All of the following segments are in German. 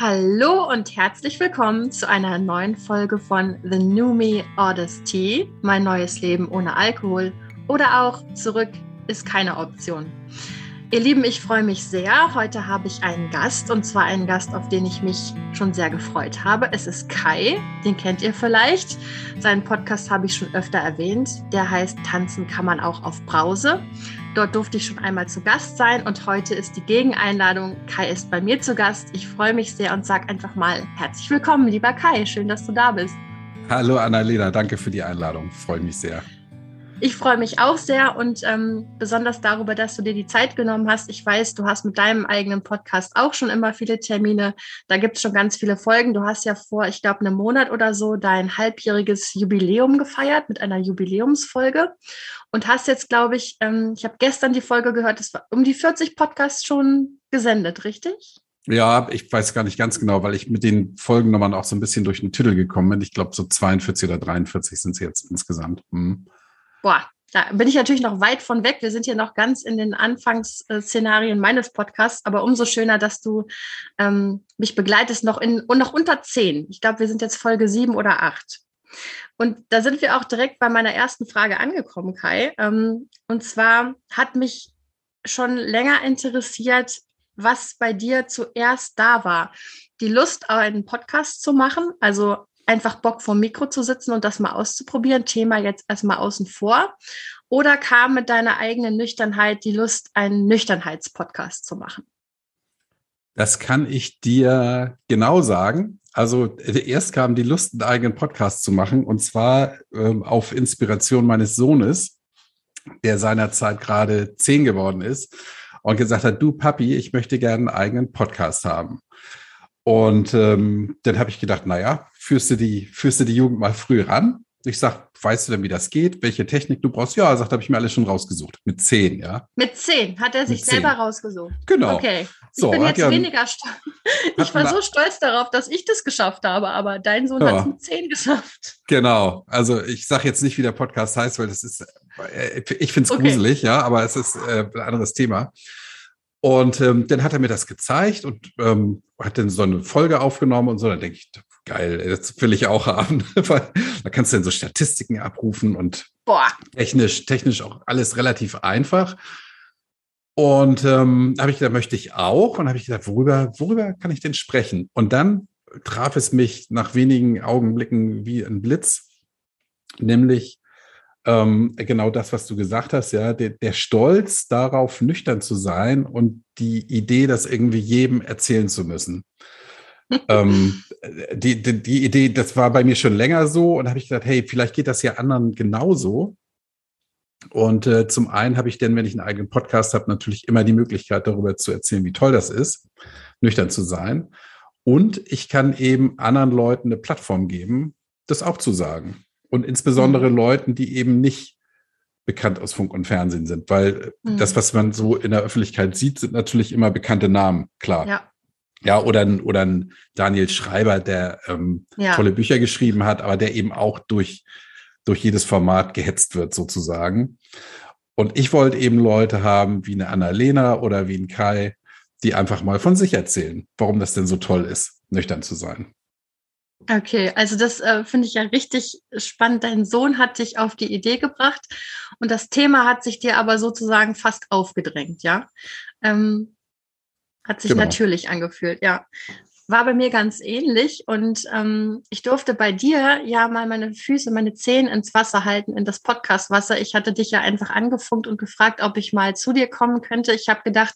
Hallo und herzlich willkommen zu einer neuen Folge von The New Me Tea, mein neues Leben ohne Alkohol oder auch zurück ist keine Option. Ihr Lieben, ich freue mich sehr. Heute habe ich einen Gast und zwar einen Gast, auf den ich mich schon sehr gefreut habe. Es ist Kai, den kennt ihr vielleicht. Seinen Podcast habe ich schon öfter erwähnt. Der heißt Tanzen kann man auch auf Brause. Dort durfte ich schon einmal zu Gast sein und heute ist die Gegeneinladung. Kai ist bei mir zu Gast. Ich freue mich sehr und sage einfach mal herzlich willkommen, lieber Kai. Schön, dass du da bist. Hallo Annalena, danke für die Einladung. Freue mich sehr. Ich freue mich auch sehr und ähm, besonders darüber, dass du dir die Zeit genommen hast. Ich weiß, du hast mit deinem eigenen Podcast auch schon immer viele Termine. Da gibt es schon ganz viele Folgen. Du hast ja vor, ich glaube, einem Monat oder so dein halbjähriges Jubiläum gefeiert mit einer Jubiläumsfolge und hast jetzt, glaube ich, ähm, ich habe gestern die Folge gehört, es war um die 40 Podcasts schon gesendet, richtig? Ja, ich weiß gar nicht ganz genau, weil ich mit den Folgennummern auch so ein bisschen durch den Titel gekommen bin. Ich glaube, so 42 oder 43 sind sie jetzt insgesamt. Hm boah, da bin ich natürlich noch weit von weg. Wir sind hier noch ganz in den Anfangsszenarien meines Podcasts, aber umso schöner, dass du ähm, mich begleitest noch in und noch unter zehn. Ich glaube, wir sind jetzt Folge sieben oder acht. Und da sind wir auch direkt bei meiner ersten Frage angekommen, Kai. Ähm, und zwar hat mich schon länger interessiert, was bei dir zuerst da war. Die Lust, einen Podcast zu machen, also einfach Bock vor Mikro zu sitzen und das mal auszuprobieren? Thema jetzt erstmal außen vor. Oder kam mit deiner eigenen Nüchternheit die Lust, einen Nüchternheitspodcast zu machen? Das kann ich dir genau sagen. Also erst kam die Lust, einen eigenen Podcast zu machen und zwar ähm, auf Inspiration meines Sohnes, der seinerzeit gerade zehn geworden ist und gesagt hat, du Papi, ich möchte gerne einen eigenen Podcast haben. Und ähm, dann habe ich gedacht, naja, führst du die, führst du die Jugend mal früh ran? Ich sag, weißt du denn, wie das geht? Welche Technik du brauchst? Ja, er sagt, habe ich mir alles schon rausgesucht. Mit zehn, ja. Mit zehn hat er sich selber rausgesucht. Genau. Okay. Ich so, bin jetzt ja, weniger stolz. Ich war so stolz darauf, dass ich das geschafft habe, aber dein Sohn ja. hat es mit zehn geschafft. Genau. Also ich sage jetzt nicht, wie der Podcast heißt, weil das ist, äh, ich finde es okay. gruselig, ja, aber es ist äh, ein anderes Thema. Und ähm, dann hat er mir das gezeigt und ähm, hat dann so eine Folge aufgenommen und so. Dann denke ich, geil, das will ich auch haben. da kannst du dann so Statistiken abrufen und Boah. technisch, technisch auch alles relativ einfach. Und ähm, habe ich gedacht, möchte ich auch. Und habe ich gedacht, worüber, worüber kann ich denn sprechen? Und dann traf es mich nach wenigen Augenblicken wie ein Blitz, nämlich ähm, genau das, was du gesagt hast, ja, der, der, Stolz darauf, nüchtern zu sein und die Idee, das irgendwie jedem erzählen zu müssen. ähm, die, die, die, Idee, das war bei mir schon länger so und habe ich gedacht, hey, vielleicht geht das ja anderen genauso. Und äh, zum einen habe ich denn, wenn ich einen eigenen Podcast habe, natürlich immer die Möglichkeit, darüber zu erzählen, wie toll das ist, nüchtern zu sein. Und ich kann eben anderen Leuten eine Plattform geben, das auch zu sagen und insbesondere mhm. Leuten, die eben nicht bekannt aus Funk und Fernsehen sind, weil mhm. das, was man so in der Öffentlichkeit sieht, sind natürlich immer bekannte Namen, klar. Ja. Ja, oder ein, oder ein Daniel Schreiber, der ähm, ja. tolle Bücher geschrieben hat, aber der eben auch durch, durch jedes Format gehetzt wird, sozusagen. Und ich wollte eben Leute haben wie eine Annalena oder wie ein Kai, die einfach mal von sich erzählen, warum das denn so toll ist, nüchtern zu sein. Okay, also das äh, finde ich ja richtig spannend. Dein Sohn hat dich auf die Idee gebracht und das Thema hat sich dir aber sozusagen fast aufgedrängt, ja? Ähm, hat sich genau. natürlich angefühlt, ja war bei mir ganz ähnlich und ähm, ich durfte bei dir ja mal meine Füße, meine Zehen ins Wasser halten, in das Podcastwasser. Ich hatte dich ja einfach angefunkt und gefragt, ob ich mal zu dir kommen könnte. Ich habe gedacht,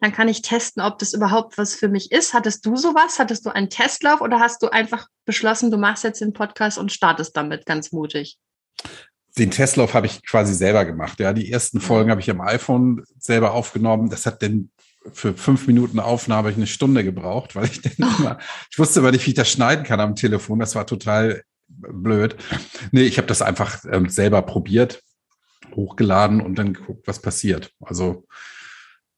dann kann ich testen, ob das überhaupt was für mich ist. Hattest du sowas? Hattest du einen Testlauf oder hast du einfach beschlossen, du machst jetzt den Podcast und startest damit ganz mutig? den Testlauf habe ich quasi selber gemacht. Ja, die ersten Folgen habe ich am iPhone selber aufgenommen. Das hat denn für fünf Minuten Aufnahme ich eine Stunde gebraucht, weil ich dann oh. immer, ich wusste aber nicht, wie ich das schneiden kann am Telefon. Das war total blöd. Nee, ich habe das einfach ähm, selber probiert, hochgeladen und dann geguckt, was passiert. Also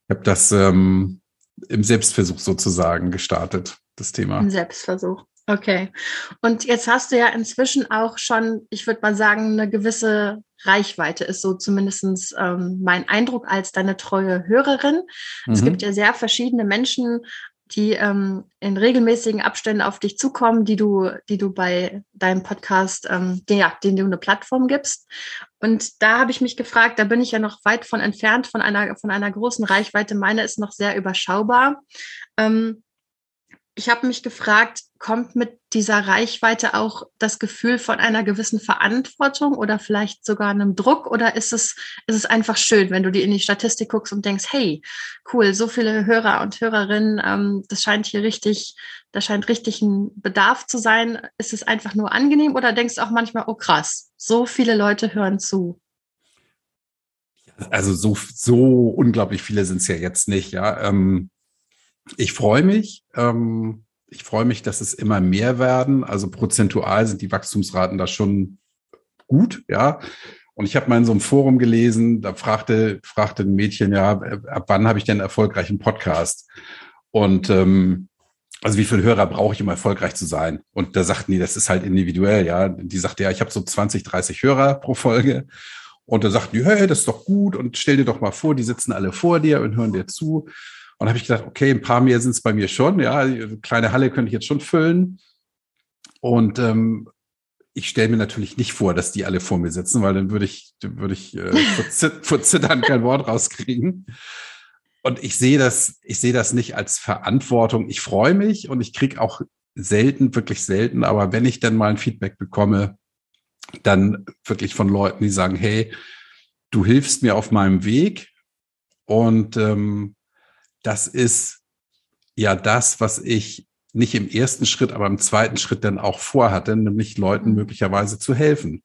ich habe das ähm, im Selbstversuch sozusagen gestartet, das Thema. Im Selbstversuch. Okay. Und jetzt hast du ja inzwischen auch schon, ich würde mal sagen, eine gewisse Reichweite ist so zumindest ähm, mein Eindruck als deine treue Hörerin. Mhm. Es gibt ja sehr verschiedene Menschen die ähm, in regelmäßigen Abständen auf dich zukommen, die du, die du bei deinem Podcast, ähm, den, ja, den du eine Plattform gibst. Und da habe ich mich gefragt, da bin ich ja noch weit von entfernt von einer, von einer großen Reichweite. Meine ist noch sehr überschaubar. Ähm, ich habe mich gefragt, kommt mit dieser Reichweite auch das Gefühl von einer gewissen Verantwortung oder vielleicht sogar einem Druck? Oder ist es, ist es einfach schön, wenn du dir in die Statistik guckst und denkst, hey, cool, so viele Hörer und Hörerinnen, ähm, das scheint hier richtig, da scheint richtig ein Bedarf zu sein. Ist es einfach nur angenehm oder denkst du auch manchmal, oh krass, so viele Leute hören zu? Also so, so unglaublich viele sind es ja jetzt nicht, ja. Ähm ich freue mich. Ähm, ich freue mich, dass es immer mehr werden. Also prozentual sind die Wachstumsraten da schon gut, ja. Und ich habe mal in so einem Forum gelesen, da fragte, fragte ein Mädchen, ja, ab wann habe ich denn erfolgreichen Podcast? Und ähm, also wie viele Hörer brauche ich, um erfolgreich zu sein? Und da sagten die, das ist halt individuell, ja. Die sagte, ja, ich habe so 20, 30 Hörer pro Folge. Und da sagten die, hey, das ist doch gut und stell dir doch mal vor, die sitzen alle vor dir und hören dir zu. Und habe ich gedacht, okay, ein paar mehr sind es bei mir schon. Ja, eine kleine Halle könnte ich jetzt schon füllen. Und ähm, ich stelle mir natürlich nicht vor, dass die alle vor mir sitzen, weil dann würde ich, würde ich äh, vor Zittern kein Wort rauskriegen. Und ich sehe das, ich sehe das nicht als Verantwortung. Ich freue mich und ich kriege auch selten, wirklich selten, aber wenn ich dann mal ein Feedback bekomme, dann wirklich von Leuten, die sagen, hey, du hilfst mir auf meinem Weg und ähm, das ist ja das, was ich nicht im ersten Schritt, aber im zweiten Schritt dann auch vorhatte, nämlich Leuten mhm. möglicherweise zu helfen,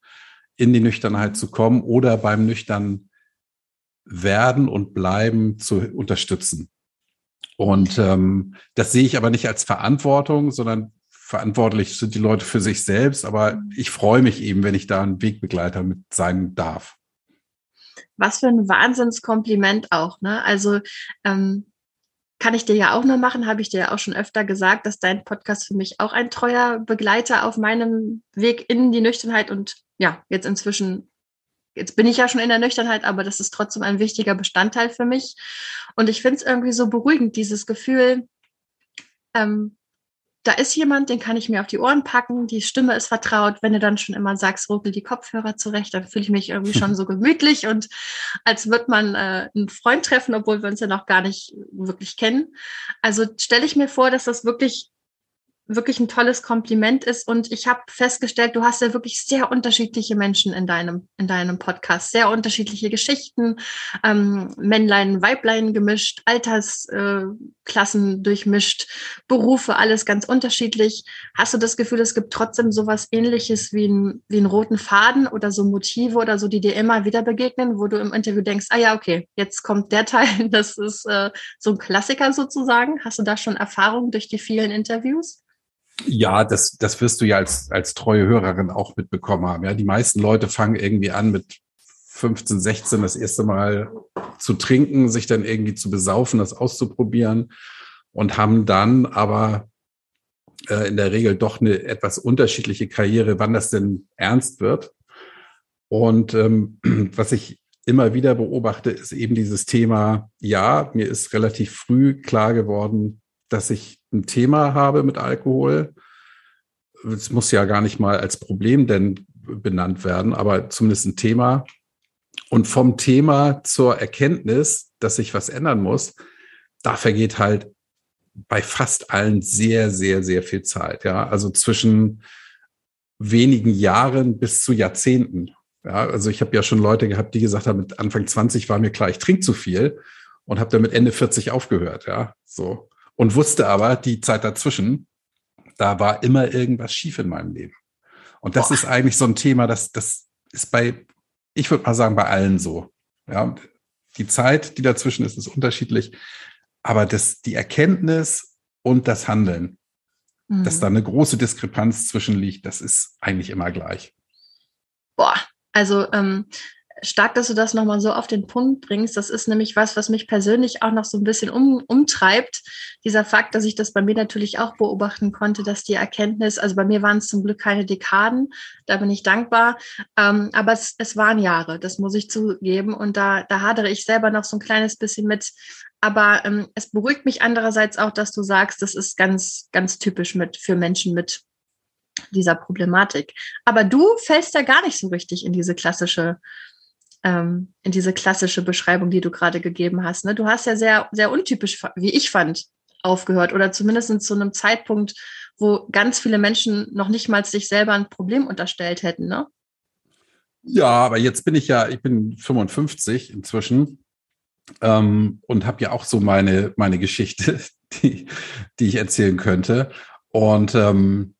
in die Nüchternheit zu kommen oder beim nüchtern werden und bleiben zu unterstützen. Und ähm, das sehe ich aber nicht als Verantwortung, sondern verantwortlich sind die Leute für sich selbst. Aber mhm. ich freue mich eben, wenn ich da ein Wegbegleiter mit sein darf. Was für ein Wahnsinnskompliment auch, ne? Also ähm, kann ich dir ja auch nur machen, habe ich dir ja auch schon öfter gesagt, dass dein Podcast für mich auch ein treuer Begleiter auf meinem Weg in die Nüchternheit und ja, jetzt inzwischen, jetzt bin ich ja schon in der Nüchternheit, aber das ist trotzdem ein wichtiger Bestandteil für mich. Und ich finde es irgendwie so beruhigend, dieses Gefühl, ähm, da ist jemand, den kann ich mir auf die Ohren packen, die Stimme ist vertraut. Wenn du dann schon immer sagst, ruckel die Kopfhörer zurecht, dann fühle ich mich irgendwie schon so gemütlich und als wird man äh, einen Freund treffen, obwohl wir uns ja noch gar nicht wirklich kennen. Also stelle ich mir vor, dass das wirklich wirklich ein tolles Kompliment ist. Und ich habe festgestellt, du hast ja wirklich sehr unterschiedliche Menschen in deinem, in deinem Podcast, sehr unterschiedliche Geschichten, ähm, Männlein, Weiblein gemischt, Altersklassen äh, durchmischt, Berufe, alles ganz unterschiedlich. Hast du das Gefühl, es gibt trotzdem sowas ähnliches wie, ein, wie einen roten Faden oder so Motive oder so, die dir immer wieder begegnen, wo du im Interview denkst, ah ja, okay, jetzt kommt der Teil, das ist äh, so ein Klassiker sozusagen. Hast du da schon Erfahrung durch die vielen Interviews? Ja, das, das wirst du ja als, als treue Hörerin auch mitbekommen haben. Ja, die meisten Leute fangen irgendwie an mit 15, 16 das erste Mal zu trinken, sich dann irgendwie zu besaufen, das auszuprobieren und haben dann aber äh, in der Regel doch eine etwas unterschiedliche Karriere, wann das denn ernst wird. Und ähm, was ich immer wieder beobachte, ist eben dieses Thema, ja, mir ist relativ früh klar geworden, dass ich ein Thema habe mit Alkohol. Es muss ja gar nicht mal als Problem denn benannt werden, aber zumindest ein Thema. Und vom Thema zur Erkenntnis, dass sich was ändern muss, da vergeht halt bei fast allen sehr, sehr, sehr viel Zeit. Ja, also zwischen wenigen Jahren bis zu Jahrzehnten. Ja, also ich habe ja schon Leute gehabt, die gesagt haben, mit Anfang 20 war mir klar, ich trinke zu viel und habe dann mit Ende 40 aufgehört. Ja, so und wusste aber, die Zeit dazwischen, da war immer irgendwas schief in meinem Leben. Und das Boah. ist eigentlich so ein Thema, das, das ist bei, ich würde mal sagen, bei allen so. Ja, die Zeit, die dazwischen ist, ist unterschiedlich. Aber das, die Erkenntnis und das Handeln, mhm. dass da eine große Diskrepanz zwischen liegt, das ist eigentlich immer gleich. Boah, also ähm, stark, dass du das nochmal so auf den Punkt bringst. Das ist nämlich was, was mich persönlich auch noch so ein bisschen um, umtreibt. Dieser Fakt, dass ich das bei mir natürlich auch beobachten konnte, dass die Erkenntnis, also bei mir waren es zum Glück keine Dekaden, da bin ich dankbar. Ähm, aber es, es waren Jahre, das muss ich zugeben. Und da, da hadere ich selber noch so ein kleines bisschen mit. Aber ähm, es beruhigt mich andererseits auch, dass du sagst, das ist ganz, ganz typisch mit für Menschen mit dieser Problematik. Aber du fällst ja gar nicht so richtig in diese klassische ähm, in diese klassische Beschreibung, die du gerade gegeben hast. Ne? Du hast ja sehr, sehr untypisch, wie ich fand, aufgehört oder zumindest zu einem Zeitpunkt, wo ganz viele Menschen noch nicht mal sich selber ein Problem unterstellt hätten. Ne? Ja, aber jetzt bin ich ja, ich bin 55 inzwischen ähm, und habe ja auch so meine, meine Geschichte, die, die ich erzählen könnte. Und ähm,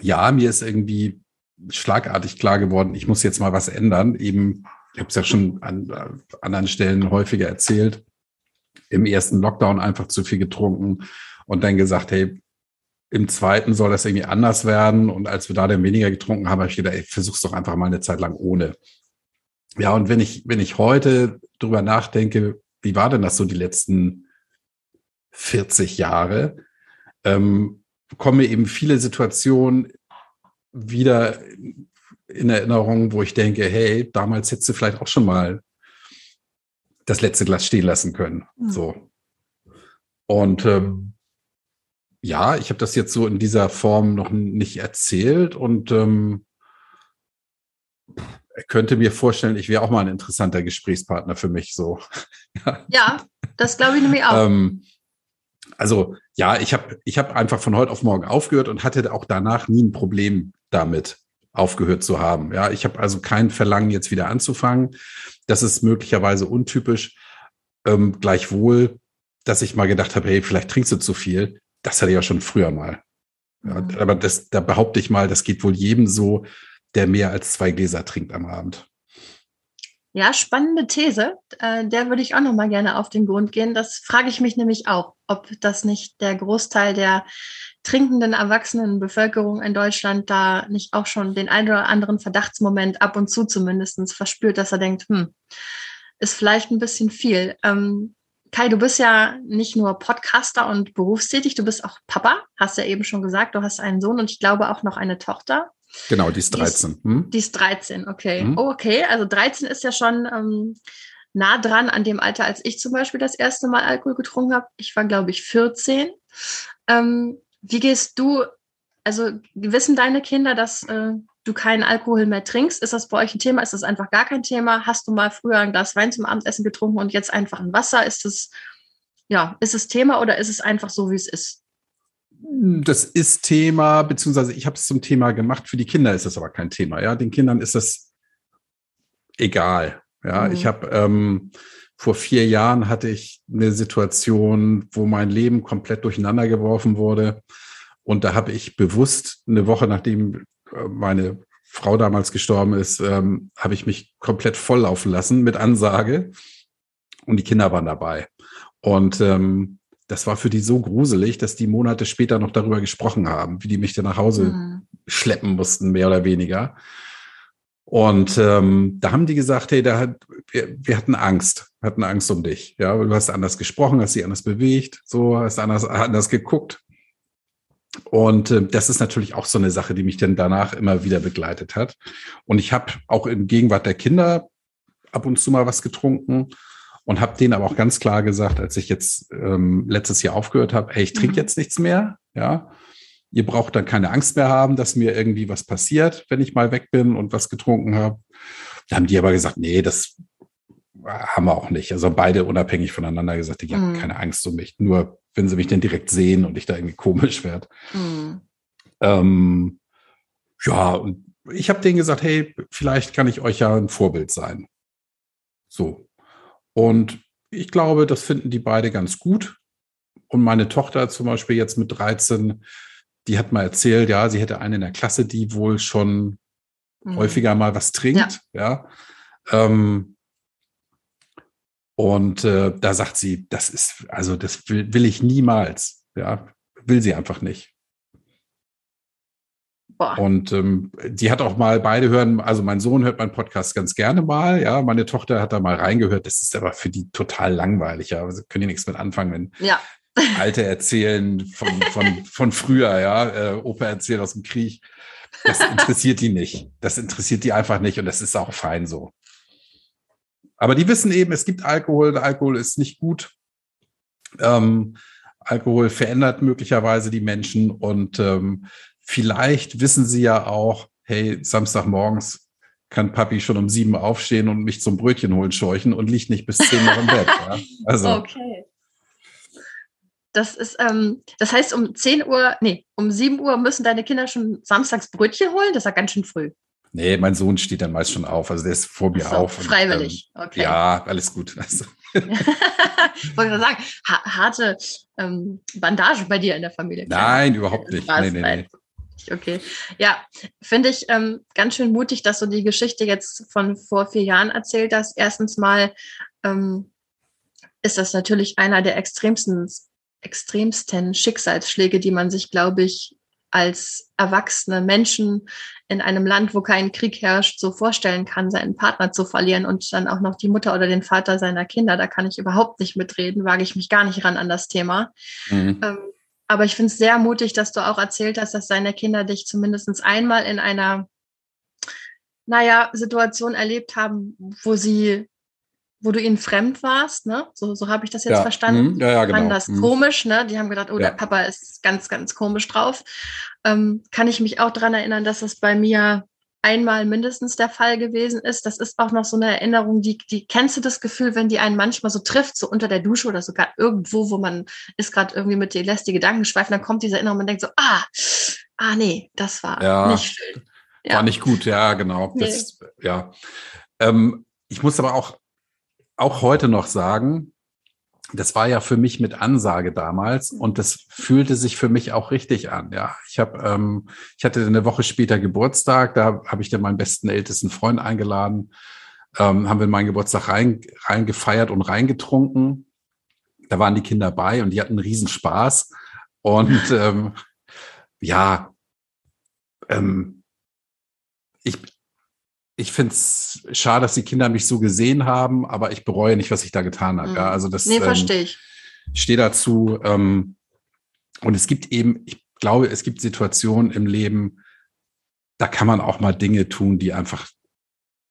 ja, mir ist irgendwie schlagartig klar geworden, ich muss jetzt mal was ändern, eben ich habe es ja schon an äh, anderen Stellen häufiger erzählt, im ersten Lockdown einfach zu viel getrunken und dann gesagt, hey, im zweiten soll das irgendwie anders werden. Und als wir da dann weniger getrunken haben, habe ich gedacht, ey, versuch's doch einfach mal eine Zeit lang ohne. Ja, und wenn ich, wenn ich heute drüber nachdenke, wie war denn das so die letzten 40 Jahre, ähm, kommen mir eben viele Situationen wieder in Erinnerung, wo ich denke, hey, damals hättest du vielleicht auch schon mal das letzte Glas stehen lassen können. Mhm. So. Und ähm, ja, ich habe das jetzt so in dieser Form noch nicht erzählt und ähm, könnte mir vorstellen, ich wäre auch mal ein interessanter Gesprächspartner für mich. So. ja, das glaube ich nämlich auch. Ähm, also ja, ich habe ich hab einfach von heute auf morgen aufgehört und hatte auch danach nie ein Problem damit aufgehört zu haben. Ja, ich habe also kein Verlangen, jetzt wieder anzufangen. Das ist möglicherweise untypisch. Ähm, gleichwohl, dass ich mal gedacht habe, hey, vielleicht trinkst du zu viel. Das hatte ich ja schon früher mal. Ja, mhm. aber das, da behaupte ich mal, das geht wohl jedem so, der mehr als zwei Gläser trinkt am Abend. Ja, spannende These. Äh, der würde ich auch noch mal gerne auf den Grund gehen. Das frage ich mich nämlich auch, ob das nicht der Großteil der trinkenden erwachsenen Bevölkerung in Deutschland da nicht auch schon den einen oder anderen Verdachtsmoment ab und zu zumindest verspürt, dass er denkt, hm, ist vielleicht ein bisschen viel. Ähm, Kai, du bist ja nicht nur Podcaster und berufstätig, du bist auch Papa, hast ja eben schon gesagt, du hast einen Sohn und ich glaube auch noch eine Tochter. Genau, die ist 13. Die ist, hm? die ist 13, okay. Hm? Oh, okay, also 13 ist ja schon ähm, nah dran an dem Alter, als ich zum Beispiel das erste Mal Alkohol getrunken habe. Ich war, glaube ich, 14. Ähm, wie gehst du, also wissen deine Kinder, dass äh, du keinen Alkohol mehr trinkst? Ist das bei euch ein Thema? Ist das einfach gar kein Thema? Hast du mal früher ein Glas Wein zum Abendessen getrunken und jetzt einfach ein Wasser? Ist das, ja, ist es Thema oder ist es einfach so, wie es ist? Das ist Thema, beziehungsweise ich habe es zum Thema gemacht. Für die Kinder ist das aber kein Thema. Ja, den Kindern ist das egal. Ja, mhm. ich habe ähm, vor vier Jahren hatte ich eine Situation, wo mein Leben komplett durcheinander geworfen wurde. Und da habe ich bewusst eine Woche nachdem äh, meine Frau damals gestorben ist, ähm, habe ich mich komplett volllaufen lassen mit Ansage. Und die Kinder waren dabei. Und ähm, das war für die so gruselig, dass die Monate später noch darüber gesprochen haben, wie die mich dann nach Hause mhm. schleppen mussten, mehr oder weniger. Und ähm, da haben die gesagt, hey, da hat, wir, wir hatten Angst, hatten Angst um dich. Ja, du hast anders gesprochen, hast dich anders bewegt, so hast anders, anders geguckt. Und äh, das ist natürlich auch so eine Sache, die mich dann danach immer wieder begleitet hat. Und ich habe auch in Gegenwart der Kinder ab und zu mal was getrunken und habe denen aber auch ganz klar gesagt, als ich jetzt ähm, letztes Jahr aufgehört habe, hey, ich trinke mhm. jetzt nichts mehr, ja, Ihr braucht dann keine Angst mehr haben, dass mir irgendwie was passiert, wenn ich mal weg bin und was getrunken habe. Da haben die aber gesagt, nee, das haben wir auch nicht. Also beide unabhängig voneinander gesagt, die haben mhm. keine Angst um mich. Nur wenn sie mich dann direkt sehen und ich da irgendwie komisch werde. Mhm. Ähm, ja, und ich habe denen gesagt, hey, vielleicht kann ich euch ja ein Vorbild sein. So. Und ich glaube, das finden die beide ganz gut. Und meine Tochter zum Beispiel jetzt mit 13 die hat mal erzählt, ja, sie hätte eine in der Klasse, die wohl schon mhm. häufiger mal was trinkt, ja. ja. Ähm, und äh, da sagt sie, das ist, also das will, will ich niemals, ja, will sie einfach nicht. Boah. Und ähm, die hat auch mal beide hören, also mein Sohn hört meinen Podcast ganz gerne mal, ja, meine Tochter hat da mal reingehört, das ist aber für die total langweilig, ja, also können die nichts mit anfangen, wenn ja. Alte erzählen von, von, von früher, ja, äh, Opa erzählt aus dem Krieg. Das interessiert die nicht. Das interessiert die einfach nicht und das ist auch fein so. Aber die wissen eben, es gibt Alkohol, Alkohol ist nicht gut. Ähm, Alkohol verändert möglicherweise die Menschen und ähm, vielleicht wissen sie ja auch, hey, Samstagmorgens kann Papi schon um sieben aufstehen und mich zum Brötchen holen scheuchen und liegt nicht bis zehn noch im Bett. Ja? Also. Okay. Das ist, ähm, das heißt, um 10 Uhr, nee, um 7 Uhr müssen deine Kinder schon samstags Brötchen holen? Das ist ja ganz schön früh. Nee, mein Sohn steht dann meist schon auf. Also der ist vor mir so, auf. Freiwillig, und, ähm, okay. Ja, alles gut. Also. ich wollte sagen, ha harte ähm, Bandage bei dir in der Familie. Nein, überhaupt nicht. Nee, nee, nee. Okay. Ja, finde ich ähm, ganz schön mutig, dass du die Geschichte jetzt von vor vier Jahren erzählt hast. Erstens mal ähm, ist das natürlich einer der extremsten, extremsten Schicksalsschläge, die man sich, glaube ich, als erwachsene Menschen in einem Land, wo kein Krieg herrscht, so vorstellen kann, seinen Partner zu verlieren und dann auch noch die Mutter oder den Vater seiner Kinder. Da kann ich überhaupt nicht mitreden, wage ich mich gar nicht ran an das Thema. Mhm. Ähm, aber ich finde es sehr mutig, dass du auch erzählt hast, dass deine Kinder dich zumindest einmal in einer, naja, Situation erlebt haben, wo sie wo du ihnen fremd warst, ne? So, so habe ich das jetzt ja. verstanden. Mhm. Ja, ja, genau. Fanden das mhm. komisch, ne? Die haben gedacht, oh, ja. der Papa ist ganz, ganz komisch drauf. Ähm, kann ich mich auch daran erinnern, dass das bei mir einmal mindestens der Fall gewesen ist. Das ist auch noch so eine Erinnerung, die, die kennst du das Gefühl, wenn die einen manchmal so trifft, so unter der Dusche oder sogar irgendwo, wo man ist gerade irgendwie mit dir lässt die Gedanken schweifen, dann kommt diese Erinnerung und man denkt so, ah, ah nee, das war ja, nicht schön. Ja. War nicht gut, ja, genau. Nee. Das, ja. Ähm, ich muss aber auch auch heute noch sagen, das war ja für mich mit Ansage damals und das fühlte sich für mich auch richtig an. Ja, ich habe, ähm, ich hatte eine Woche später Geburtstag, da habe ich dann meinen besten ältesten Freund eingeladen, ähm, haben wir meinen Geburtstag rein, rein gefeiert und reingetrunken. Da waren die Kinder bei und die hatten einen Riesenspaß und ähm, ja, ähm, ich, ich finde es schade, dass die Kinder mich so gesehen haben, aber ich bereue nicht, was ich da getan habe. Mhm. Ja, also das nee, verstehe ähm, ich. stehe dazu. Ähm, und es gibt eben, ich glaube, es gibt Situationen im Leben, da kann man auch mal Dinge tun, die einfach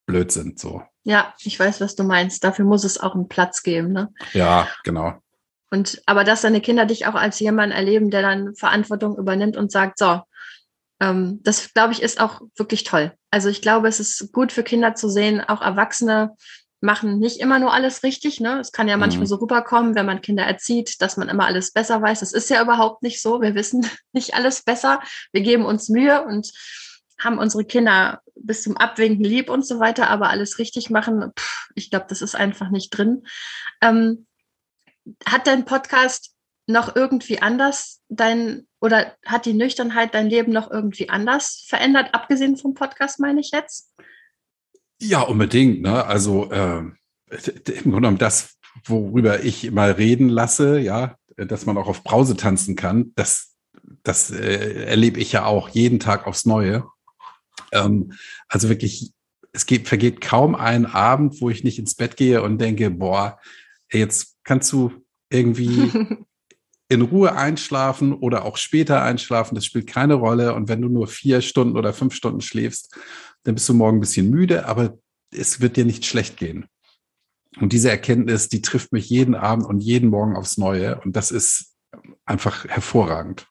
blöd sind. So. Ja, ich weiß, was du meinst. Dafür muss es auch einen Platz geben. Ne? Ja, genau. Und aber dass deine Kinder dich auch als jemand erleben, der dann Verantwortung übernimmt und sagt, so, ähm, das glaube ich ist auch wirklich toll. Also ich glaube, es ist gut für Kinder zu sehen, auch Erwachsene machen nicht immer nur alles richtig. Ne? Es kann ja manchmal mhm. so rüberkommen, wenn man Kinder erzieht, dass man immer alles besser weiß. Das ist ja überhaupt nicht so. Wir wissen nicht alles besser. Wir geben uns Mühe und haben unsere Kinder bis zum Abwinken lieb und so weiter, aber alles richtig machen, pff, ich glaube, das ist einfach nicht drin. Ähm, hat dein Podcast noch irgendwie anders dein oder hat die Nüchternheit dein Leben noch irgendwie anders verändert, abgesehen vom Podcast, meine ich jetzt? Ja, unbedingt. Ne? Also äh, im Grunde genommen das, worüber ich mal reden lasse, ja, dass man auch auf Brause tanzen kann, das, das äh, erlebe ich ja auch jeden Tag aufs Neue. Ähm, also wirklich, es geht, vergeht kaum ein Abend, wo ich nicht ins Bett gehe und denke, boah, jetzt kannst du irgendwie in Ruhe einschlafen oder auch später einschlafen, das spielt keine Rolle. Und wenn du nur vier Stunden oder fünf Stunden schläfst, dann bist du morgen ein bisschen müde, aber es wird dir nicht schlecht gehen. Und diese Erkenntnis, die trifft mich jeden Abend und jeden Morgen aufs Neue. Und das ist einfach hervorragend.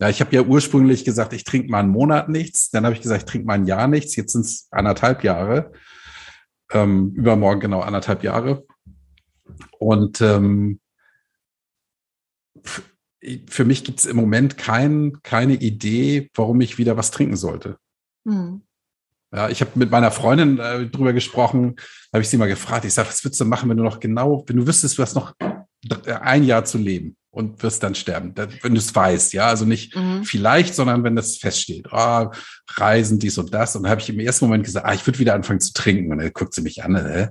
Ja, ich habe ja ursprünglich gesagt, ich trinke mal einen Monat nichts. Dann habe ich gesagt, ich trinke mal ein Jahr nichts. Jetzt sind es anderthalb Jahre. Ähm, übermorgen genau anderthalb Jahre. Und ähm, für mich gibt es im Moment kein, keine Idee, warum ich wieder was trinken sollte. Hm. Ja, ich habe mit meiner Freundin äh, drüber gesprochen, habe ich sie mal gefragt. Ich sage, was würdest du machen, wenn du noch genau, wenn du wüsstest, du hast noch ein Jahr zu leben und wirst dann sterben, wenn du es weißt, ja, also nicht mhm. vielleicht, sondern wenn das feststeht, oh, Reisen, dies und das. Und dann habe ich im ersten Moment gesagt, ah, ich würde wieder anfangen zu trinken. Und dann guckt sie mich an, äh?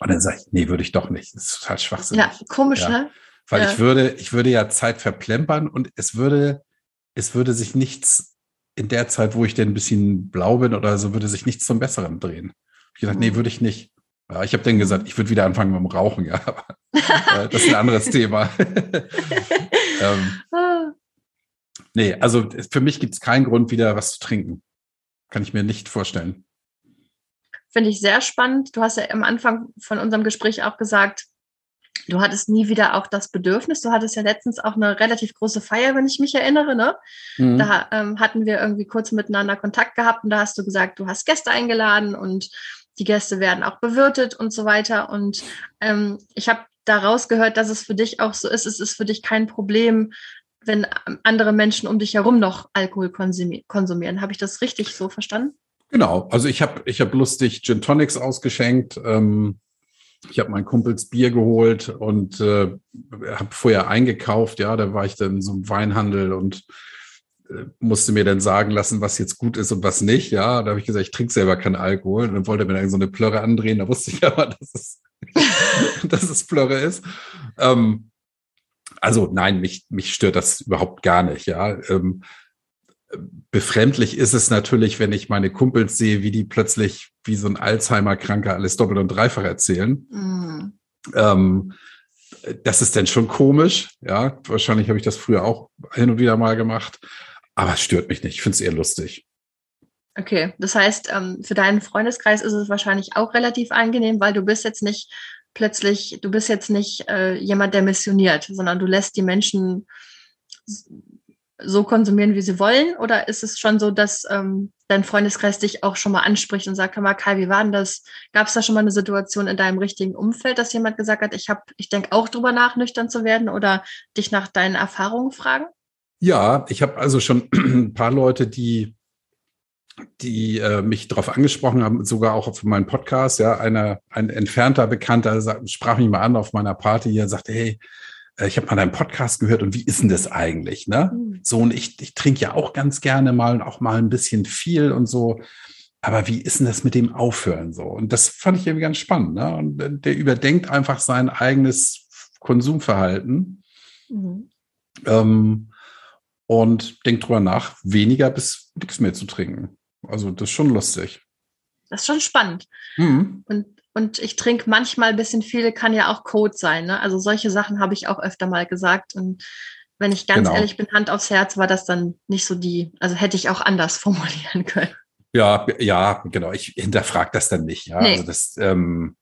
und dann sage ich, nee, würde ich doch nicht. Das ist total schwachsinnig. Ja, komisch, ja. ne? Weil ja. ich würde, ich würde ja Zeit verplempern und es würde, es würde sich nichts in der Zeit, wo ich denn ein bisschen blau bin oder so, würde sich nichts zum Besseren drehen. Ich gesagt, nee, mhm. würde ich nicht. Ja, ich habe dann gesagt, ich würde wieder anfangen mit dem Rauchen, ja. Aber, äh, das ist ein anderes Thema. ähm, nee, also für mich gibt es keinen Grund, wieder was zu trinken. Kann ich mir nicht vorstellen. Finde ich sehr spannend. Du hast ja am Anfang von unserem Gespräch auch gesagt, du hattest nie wieder auch das Bedürfnis. Du hattest ja letztens auch eine relativ große Feier, wenn ich mich erinnere. Ne? Mhm. Da ähm, hatten wir irgendwie kurz miteinander Kontakt gehabt und da hast du gesagt, du hast Gäste eingeladen und die Gäste werden auch bewirtet und so weiter. Und ähm, ich habe daraus gehört, dass es für dich auch so ist. Es ist für dich kein Problem, wenn andere Menschen um dich herum noch Alkohol konsumieren. Habe ich das richtig so verstanden? Genau, also ich habe ich hab lustig Gin Tonics ausgeschenkt. Ähm, ich habe meinen Kumpels Bier geholt und äh, habe vorher eingekauft. Ja, da war ich dann in so einem Weinhandel und äh, musste mir dann sagen lassen, was jetzt gut ist und was nicht. Ja, da habe ich gesagt, ich trinke selber keinen Alkohol. Und dann wollte er mir dann so eine Plörre andrehen. Da wusste ich aber, dass es, dass es Plörre ist. Ähm, also nein, mich, mich stört das überhaupt gar nicht. Ja, ähm, befremdlich ist es natürlich, wenn ich meine Kumpels sehe, wie die plötzlich wie so ein Alzheimer-Kranker alles doppelt und dreifach erzählen. Mhm. Ähm, das ist dann schon komisch. Ja, wahrscheinlich habe ich das früher auch hin und wieder mal gemacht, aber es stört mich nicht. Ich finde es eher lustig. Okay, das heißt, ähm, für deinen Freundeskreis ist es wahrscheinlich auch relativ angenehm, weil du bist jetzt nicht plötzlich, du bist jetzt nicht äh, jemand, der missioniert, sondern du lässt die Menschen so konsumieren, wie sie wollen? Oder ist es schon so, dass ähm, dein Freundeskreis dich auch schon mal anspricht und sagt, mal, Kai, wie war denn das? Gab es da schon mal eine Situation in deinem richtigen Umfeld, dass jemand gesagt hat, ich habe, ich denke auch drüber nach, nüchtern zu werden oder dich nach deinen Erfahrungen fragen? Ja, ich habe also schon ein paar Leute, die die äh, mich darauf angesprochen haben, sogar auch auf meinen Podcast. Ja, einer, ein entfernter Bekannter sprach mich mal an auf meiner Party. Er sagte, hey, ich habe mal deinen Podcast gehört und wie ist denn das eigentlich? Ne? Mhm. So, und ich, ich trinke ja auch ganz gerne mal und auch mal ein bisschen viel und so. Aber wie ist denn das mit dem Aufhören so? Und das fand ich irgendwie ganz spannend. Ne? Und äh, der überdenkt einfach sein eigenes Konsumverhalten mhm. ähm, und denkt drüber nach, weniger bis nichts mehr zu trinken. Also das ist schon lustig. Das ist schon spannend. Mhm. Und und ich trinke manchmal ein bisschen viel, kann ja auch Code sein. Ne? Also solche Sachen habe ich auch öfter mal gesagt. Und wenn ich ganz genau. ehrlich bin, Hand aufs Herz, war das dann nicht so die, also hätte ich auch anders formulieren können. Ja, ja, genau. Ich hinterfrage das dann nicht. Ja, nee. also das ähm,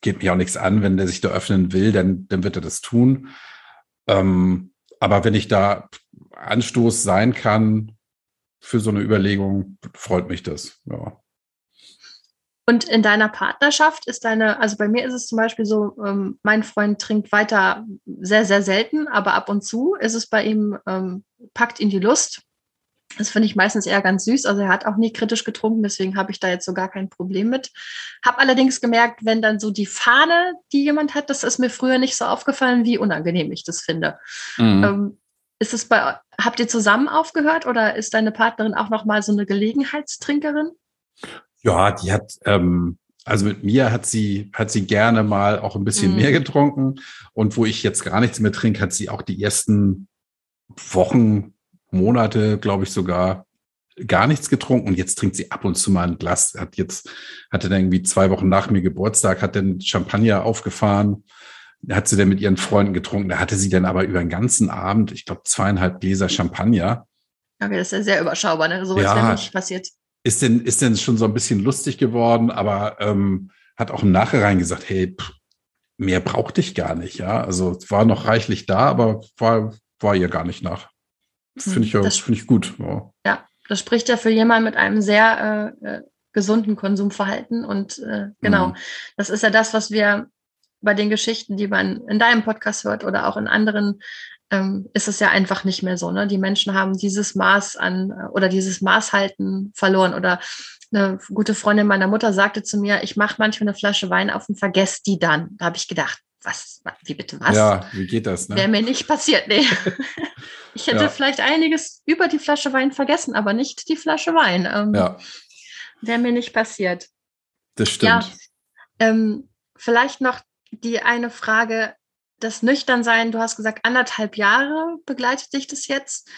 geht mir auch nichts an. Wenn der sich da öffnen will, dann, dann wird er das tun. Ähm, aber wenn ich da Anstoß sein kann für so eine Überlegung, freut mich das. Ja. Und in deiner Partnerschaft ist deine, also bei mir ist es zum Beispiel so, ähm, mein Freund trinkt weiter sehr, sehr selten, aber ab und zu ist es bei ihm, ähm, packt ihn die Lust. Das finde ich meistens eher ganz süß. Also er hat auch nie kritisch getrunken, deswegen habe ich da jetzt so gar kein Problem mit. Hab allerdings gemerkt, wenn dann so die Fahne, die jemand hat, das ist mir früher nicht so aufgefallen, wie unangenehm ich das finde. Mhm. Ähm, ist es bei, habt ihr zusammen aufgehört oder ist deine Partnerin auch noch mal so eine Gelegenheitstrinkerin? Ja, die hat, ähm, also mit mir hat sie, hat sie gerne mal auch ein bisschen mm. mehr getrunken. Und wo ich jetzt gar nichts mehr trinke, hat sie auch die ersten Wochen, Monate, glaube ich sogar, gar nichts getrunken. Und jetzt trinkt sie ab und zu mal ein Glas. Hat jetzt, hatte dann irgendwie zwei Wochen nach mir Geburtstag, hat dann Champagner aufgefahren. Hat sie dann mit ihren Freunden getrunken. Da hatte sie dann aber über den ganzen Abend, ich glaube, zweieinhalb Gläser Champagner. Okay, das ist ja sehr überschaubar, ne? So ja, wäre nicht passiert ist denn, ist denn schon so ein bisschen lustig geworden, aber ähm, hat auch im Nachhinein gesagt, hey, pff, mehr brauchte ich gar nicht, ja. Also es war noch reichlich da, aber war, war ihr gar nicht nach. Finde ich, ja, finde ich gut. Ja. ja. das spricht ja für jemanden mit einem sehr äh, äh, gesunden Konsumverhalten. Und äh, genau, mhm. das ist ja das, was wir bei den Geschichten, die man in deinem Podcast hört oder auch in anderen ähm, ist es ja einfach nicht mehr so. Ne? Die Menschen haben dieses Maß an oder dieses Maßhalten verloren. Oder eine gute Freundin meiner Mutter sagte zu mir, ich mache manchmal eine Flasche Wein auf und vergesse die dann. Da habe ich gedacht, was, wie bitte was? Ja, wie geht das? Ne? Wäre mir nicht passiert, nee. ich hätte ja. vielleicht einiges über die Flasche Wein vergessen, aber nicht die Flasche Wein. Ähm, ja. Wäre mir nicht passiert. Das stimmt. Ja, ähm, vielleicht noch die eine Frage, das Nüchternsein, du hast gesagt, anderthalb Jahre begleitet dich das jetzt.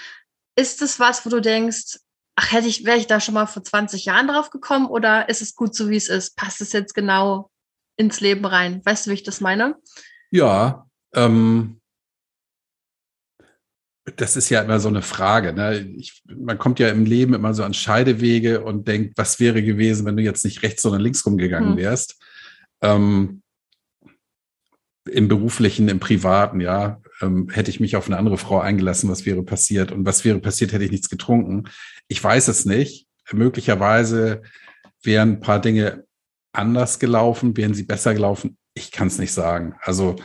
Ist es was, wo du denkst, ach, hätte ich, wäre ich da schon mal vor 20 Jahren drauf gekommen oder ist es gut so, wie es ist? Passt es jetzt genau ins Leben rein? Weißt du, wie ich das meine? Ja, ähm, das ist ja immer so eine Frage. Ne? Ich, man kommt ja im Leben immer so an Scheidewege und denkt, was wäre gewesen, wenn du jetzt nicht rechts, sondern links rumgegangen hm. wärst. Ähm, Im beruflichen, im privaten, ja, ähm, hätte ich mich auf eine andere Frau eingelassen, was wäre passiert? Und was wäre passiert, hätte ich nichts getrunken? Ich weiß es nicht. Möglicherweise wären ein paar Dinge anders gelaufen, wären sie besser gelaufen. Ich kann es nicht sagen. Also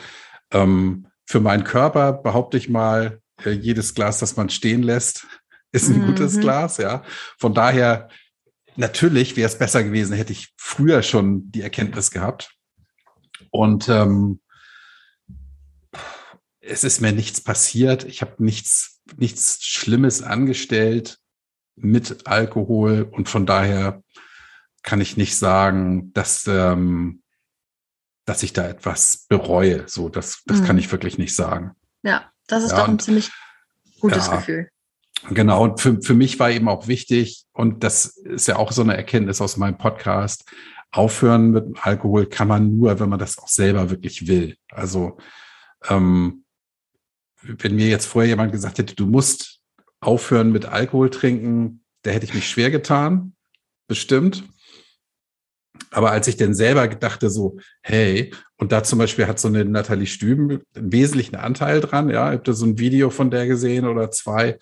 ähm, für meinen Körper behaupte ich mal, äh, jedes Glas, das man stehen lässt, ist ein mhm. gutes Glas, ja. Von daher, natürlich wäre es besser gewesen, hätte ich früher schon die Erkenntnis gehabt. Und ähm, es ist mir nichts passiert. Ich habe nichts, nichts Schlimmes angestellt mit Alkohol und von daher kann ich nicht sagen, dass, ähm, dass ich da etwas bereue. So, das, das mhm. kann ich wirklich nicht sagen. Ja, das ist ja, doch ein ziemlich gutes ja, Gefühl. Genau, und für, für mich war eben auch wichtig, und das ist ja auch so eine Erkenntnis aus meinem Podcast, aufhören mit Alkohol kann man nur, wenn man das auch selber wirklich will. Also ähm, wenn mir jetzt vorher jemand gesagt hätte, du musst aufhören mit Alkohol trinken, da hätte ich mich schwer getan, bestimmt. Aber als ich dann selber dachte so, hey, und da zum Beispiel hat so eine Nathalie Stüben einen wesentlichen Anteil dran, ja, ich habe da so ein Video von der gesehen oder zwei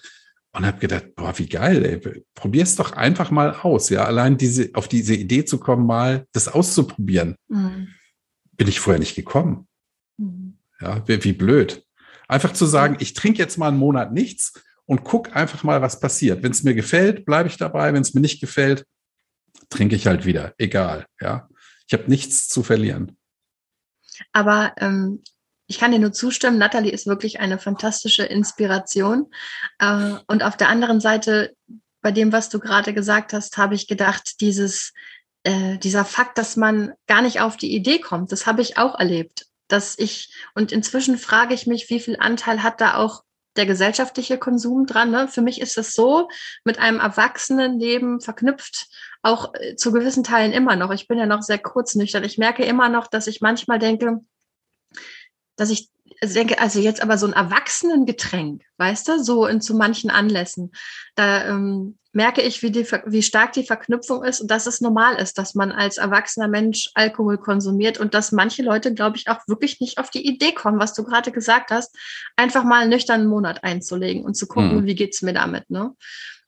und habe gedacht, boah, wie geil, ey, probier's doch einfach mal aus, ja, allein diese, auf diese Idee zu kommen, mal das auszuprobieren, mhm. bin ich vorher nicht gekommen. Mhm. Ja, wie, wie blöd. Einfach zu sagen, ich trinke jetzt mal einen Monat nichts und guck einfach mal, was passiert. Wenn es mir gefällt, bleibe ich dabei. Wenn es mir nicht gefällt, trinke ich halt wieder. Egal. Ja, ich habe nichts zu verlieren. Aber ähm, ich kann dir nur zustimmen. Natalie ist wirklich eine fantastische Inspiration. Äh, und auf der anderen Seite, bei dem, was du gerade gesagt hast, habe ich gedacht, dieses äh, dieser Fakt, dass man gar nicht auf die Idee kommt, das habe ich auch erlebt dass ich, und inzwischen frage ich mich, wie viel Anteil hat da auch der gesellschaftliche Konsum dran. Ne? Für mich ist es so mit einem Erwachsenenleben verknüpft, auch äh, zu gewissen Teilen immer noch. Ich bin ja noch sehr kurznüchtern. Ich merke immer noch, dass ich manchmal denke, dass ich denke, also jetzt aber so ein Erwachsenengetränk, weißt du, so in zu manchen Anlässen, da ähm, merke ich, wie, die, wie stark die Verknüpfung ist und dass es normal ist, dass man als erwachsener Mensch Alkohol konsumiert und dass manche Leute, glaube ich, auch wirklich nicht auf die Idee kommen, was du gerade gesagt hast, einfach mal einen nüchternen Monat einzulegen und zu gucken, mhm. wie geht's mir damit. Ne?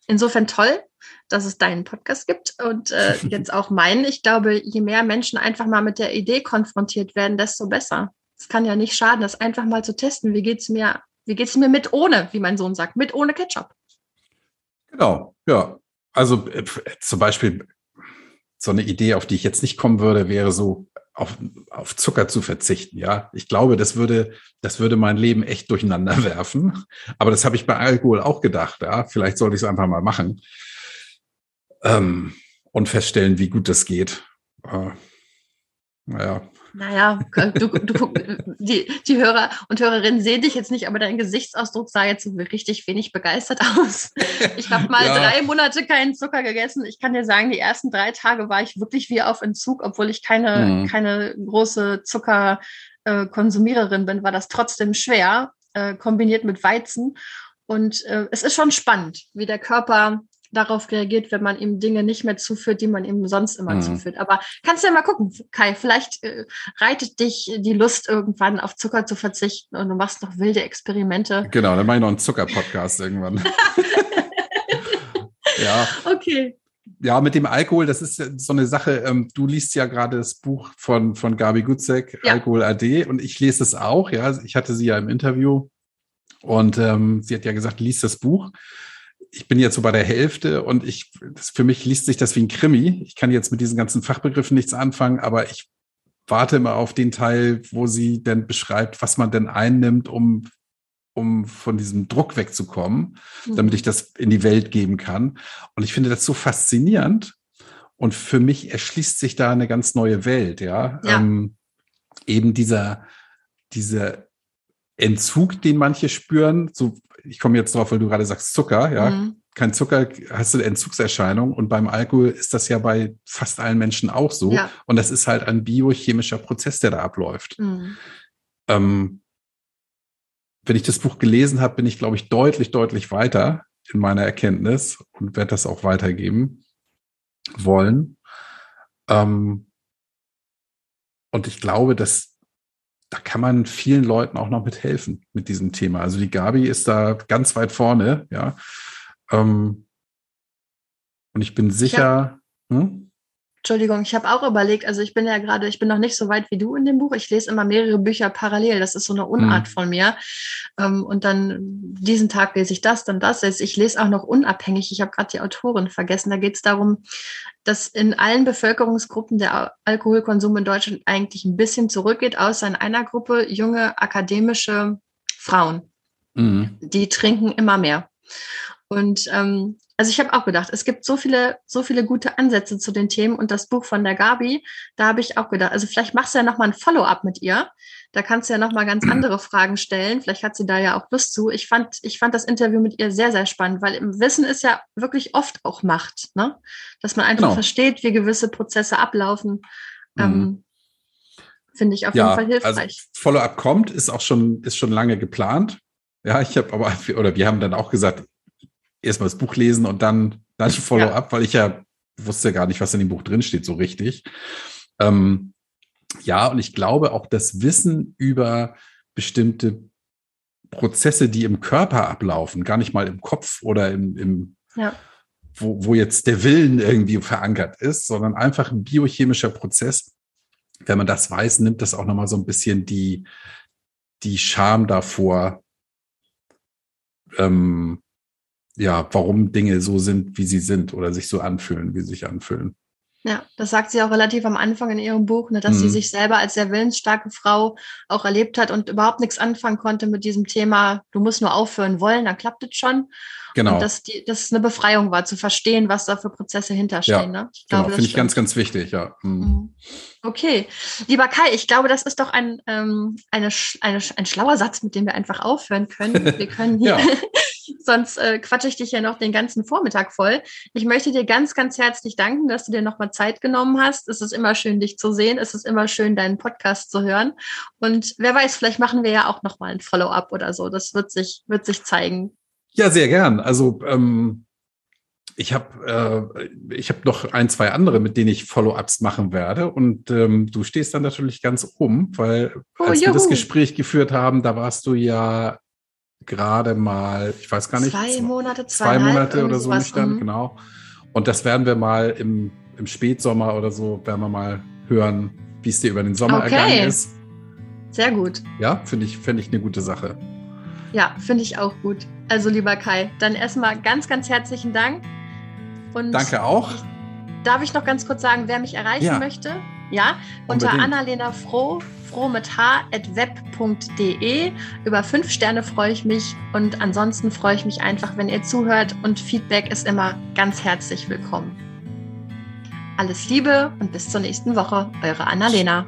Insofern toll, dass es deinen Podcast gibt und äh, jetzt auch meinen. Ich glaube, je mehr Menschen einfach mal mit der Idee konfrontiert werden, desto besser. Es kann ja nicht schaden, das einfach mal zu testen. Wie geht's mir, wie geht's mir mit ohne, wie mein Sohn sagt, mit ohne Ketchup? Genau, ja. Also äh, zum Beispiel so eine Idee, auf die ich jetzt nicht kommen würde, wäre so auf, auf Zucker zu verzichten. Ja, ich glaube, das würde, das würde mein Leben echt durcheinander werfen. Aber das habe ich bei Alkohol auch gedacht. Ja, vielleicht sollte ich es einfach mal machen ähm, und feststellen, wie gut das geht. Äh, naja, naja, du, du, die, die Hörer und Hörerinnen sehen dich jetzt nicht, aber dein Gesichtsausdruck sah jetzt richtig wenig begeistert aus. Ich habe mal ja. drei Monate keinen Zucker gegessen. Ich kann dir sagen, die ersten drei Tage war ich wirklich wie auf Entzug, obwohl ich keine, mhm. keine große Zuckerkonsumiererin äh, bin, war das trotzdem schwer, äh, kombiniert mit Weizen. Und äh, es ist schon spannend, wie der Körper darauf reagiert, wenn man ihm Dinge nicht mehr zuführt, die man ihm sonst immer mhm. zuführt. Aber kannst du ja mal gucken, Kai, vielleicht äh, reitet dich die Lust irgendwann auf Zucker zu verzichten und du machst noch wilde Experimente. Genau, dann mache ich noch einen Zucker-Podcast irgendwann. ja. Okay. Ja, mit dem Alkohol, das ist so eine Sache. Ähm, du liest ja gerade das Buch von, von Gabi Gutzek, ja. Alkohol AD, und ich lese es auch. Ja, ich hatte sie ja im Interview und ähm, sie hat ja gesagt, lies das Buch ich bin jetzt so bei der Hälfte und ich, für mich liest sich das wie ein Krimi. Ich kann jetzt mit diesen ganzen Fachbegriffen nichts anfangen, aber ich warte immer auf den Teil, wo sie denn beschreibt, was man denn einnimmt, um, um von diesem Druck wegzukommen, mhm. damit ich das in die Welt geben kann. Und ich finde das so faszinierend. Und für mich erschließt sich da eine ganz neue Welt, ja. ja. Ähm, eben dieser, dieser Entzug, den manche spüren, so ich komme jetzt drauf, weil du gerade sagst Zucker, ja. Mhm. Kein Zucker, hast du Entzugserscheinung und beim Alkohol ist das ja bei fast allen Menschen auch so. Ja. Und das ist halt ein biochemischer Prozess, der da abläuft. Mhm. Ähm, wenn ich das Buch gelesen habe, bin ich, glaube ich, deutlich, deutlich weiter in meiner Erkenntnis und werde das auch weitergeben wollen. Ähm, und ich glaube, dass da kann man vielen Leuten auch noch mithelfen mit diesem Thema. Also die Gabi ist da ganz weit vorne, ja. Ähm, und ich bin sicher. Ich hab, hm? Entschuldigung, ich habe auch überlegt, also ich bin ja gerade, ich bin noch nicht so weit wie du in dem Buch. Ich lese immer mehrere Bücher parallel. Das ist so eine Unart hm. von mir. Ähm, und dann diesen Tag lese ich das, dann das. Also ich lese auch noch unabhängig. Ich habe gerade die Autorin vergessen. Da geht es darum, dass in allen Bevölkerungsgruppen der Alkoholkonsum in Deutschland eigentlich ein bisschen zurückgeht, außer in einer Gruppe junge akademische Frauen. Mhm. Die trinken immer mehr. Und ähm, also ich habe auch gedacht, es gibt so viele, so viele gute Ansätze zu den Themen und das Buch von der Gabi, da habe ich auch gedacht, also vielleicht machst du ja nochmal ein Follow-up mit ihr. Da kannst du ja nochmal ganz andere Fragen stellen. Vielleicht hat sie da ja auch Lust zu. Ich fand, ich fand das Interview mit ihr sehr, sehr spannend, weil im Wissen ist ja wirklich oft auch Macht, ne? Dass man einfach genau. versteht, wie gewisse Prozesse ablaufen. Ähm, mhm. Ähm, Finde ich auf ja, jeden Fall hilfreich. Also Follow-up kommt, ist auch schon, ist schon lange geplant. Ja, ich habe aber, oder wir haben dann auch gesagt, erstmal das Buch lesen und dann, dann Follow-up, ja. weil ich ja wusste gar nicht, was in dem Buch drinsteht, so richtig. Ähm, ja, und ich glaube auch das Wissen über bestimmte Prozesse, die im Körper ablaufen, gar nicht mal im Kopf oder im, im ja. wo, wo jetzt der Willen irgendwie verankert ist, sondern einfach ein biochemischer Prozess. Wenn man das weiß, nimmt das auch nochmal so ein bisschen die, die Scham davor, ähm, ja, warum Dinge so sind, wie sie sind oder sich so anfühlen, wie sie sich anfühlen. Ja, das sagt sie auch relativ am Anfang in ihrem Buch, ne, dass mhm. sie sich selber als sehr willensstarke Frau auch erlebt hat und überhaupt nichts anfangen konnte mit diesem Thema, du musst nur aufhören wollen, dann klappt es schon. Genau. Und dass die, dass es eine Befreiung war, zu verstehen, was da für Prozesse hinterstehen. Ja, ne? Ich genau, finde ich ganz, ganz wichtig, ja. Mhm. mhm. Okay. Lieber Kai, ich glaube, das ist doch ein, ähm, eine, eine, ein schlauer Satz, mit dem wir einfach aufhören können. Wir können hier, sonst äh, quatsche ich dich ja noch den ganzen Vormittag voll. Ich möchte dir ganz, ganz herzlich danken, dass du dir nochmal Zeit genommen hast. Es ist immer schön, dich zu sehen. Es ist immer schön, deinen Podcast zu hören. Und wer weiß, vielleicht machen wir ja auch nochmal ein Follow-up oder so. Das wird sich, wird sich zeigen. Ja, sehr gern. Also ähm, ich habe äh, ich habe noch ein, zwei andere, mit denen ich Follow-ups machen werde. Und ähm, du stehst dann natürlich ganz oben, weil oh, als juhu. wir das Gespräch geführt haben, da warst du ja gerade mal, ich weiß gar nicht, zwei Monate, zwei Monate oder so nicht dann, mhm. genau. Und das werden wir mal im, im Spätsommer oder so, werden wir mal hören, wie es dir über den Sommer okay. ergangen ist. Sehr gut. Ja, finde ich, finde ich eine gute Sache. Ja, finde ich auch gut. Also lieber Kai, dann erstmal ganz, ganz herzlichen Dank. Und Danke auch. Darf ich noch ganz kurz sagen, wer mich erreichen ja. möchte? Ja, unter Annalena Froh, froh mit h at web.de. Über fünf Sterne freue ich mich und ansonsten freue ich mich einfach, wenn ihr zuhört und Feedback ist immer ganz herzlich willkommen. Alles Liebe und bis zur nächsten Woche, eure Annalena.